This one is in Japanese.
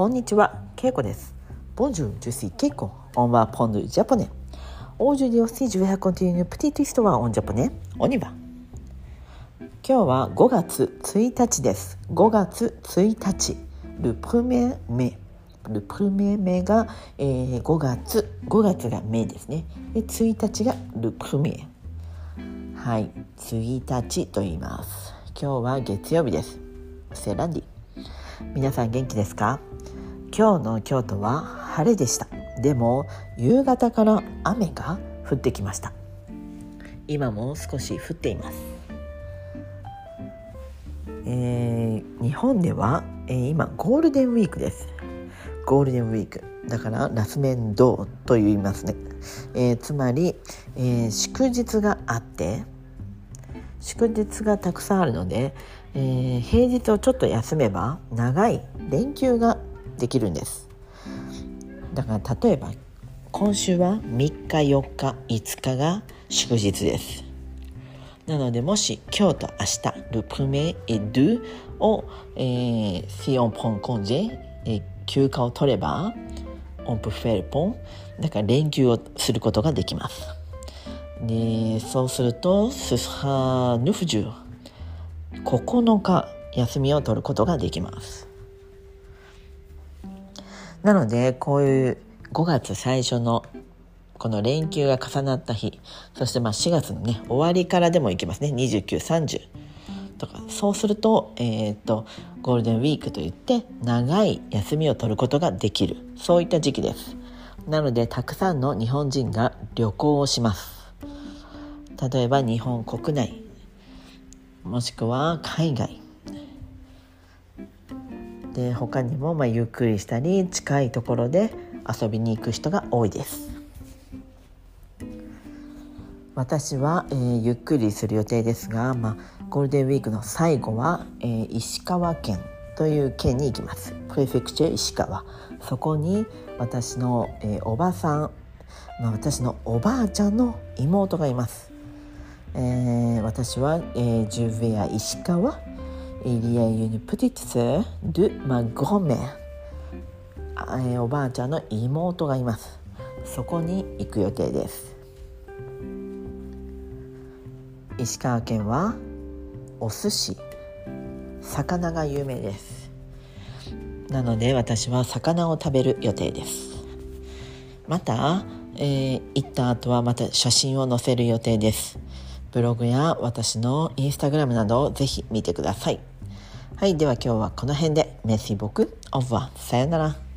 こんにちは、ケイコです。Bonjour, je suis Keiko. On va prendre japonais. Aujourd'hui aussi, je vais raconter une petite histoire en japonais. On y va. 今日は5月1日です。5月1日。Le premier mai。Le premier mai が、えー、5月。5月が mai ですね。で、1日が Le premier。はい。1日と言います。今日は月曜日です。セランディ。皆さん元気ですか？今日の京都は晴れでした。でも夕方から雨が降ってきました。今も少し降っています、えー、日本では、えー、今ゴールデンウィークです。ゴールデンウィーク。だからラスメンドと言いますね、えー、つまり、えー、祝日があって祝日がたくさんあるので、えー、平日をちょっと休めば長い連休ができるんです。だから例えば今週は3日4日5日が祝日です。なのでもし今日と明日ルプメエドゥを、えー、シオンポンコンジェ、えー、休暇を取ればオンプフェルポンだから連休をすることができます。でそうするとスハヌフジュ9日休みを取ることができます。なのでこういう5月最初のこの連休が重なった日そしてまあ4月のね終わりからでもいけますね。2930とか。そうすると,、えー、っとゴールデンウィークといって長い休みを取ることができる。そういった時期です。なのでたくさんの日本人が旅行をします。例えば日本国内もしくは海外。で他にもまあゆっくりしたり近いところで遊びに行く人が多いです。私は、えー、ゆっくりする予定ですが、まあ、ゴールデンウィークの最後は、えー、石川県という県に行きます。プレフェクチュ石川。そこに私の、えー、おばさん、まあ、私のおばあちゃんの妹がいます、えー、私は、えー、ジュヴェア石川 il y a une petite sœur de ma grand-mère おばあちゃんの妹がいます。そこに行く予定です。石川県はお寿司。魚が有名です。なので私は魚を食べる予定です。また、えー、行った後はまた写真を載せる予定です。ブログや私のインスタグラムなどをぜひ見てくださいはい、では今日はこの辺で。メッシー僕、オブは。さよなら。